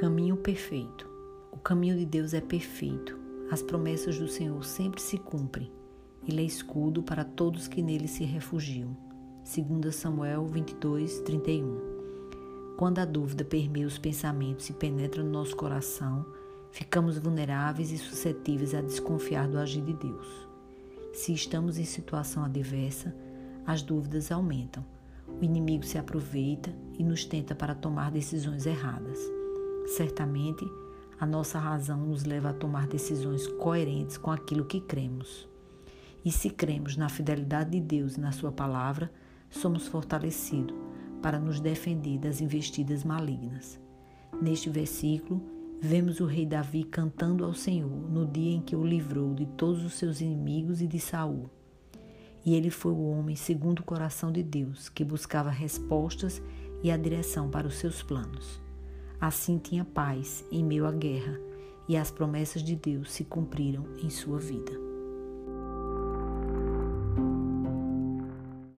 Caminho perfeito. O caminho de Deus é perfeito. As promessas do Senhor sempre se cumprem. Ele é escudo para todos que nele se refugiam. 2 Samuel 22, 31. Quando a dúvida permeia os pensamentos e penetra no nosso coração, ficamos vulneráveis e suscetíveis a desconfiar do agir de Deus. Se estamos em situação adversa, as dúvidas aumentam. O inimigo se aproveita e nos tenta para tomar decisões erradas. Certamente, a nossa razão nos leva a tomar decisões coerentes com aquilo que cremos. E se cremos na fidelidade de Deus e na Sua palavra, somos fortalecidos para nos defender das investidas malignas. Neste versículo, vemos o rei Davi cantando ao Senhor no dia em que o livrou de todos os seus inimigos e de Saul. E ele foi o homem segundo o coração de Deus, que buscava respostas e a direção para os seus planos. Assim tinha paz em meio à guerra, e as promessas de Deus se cumpriram em sua vida.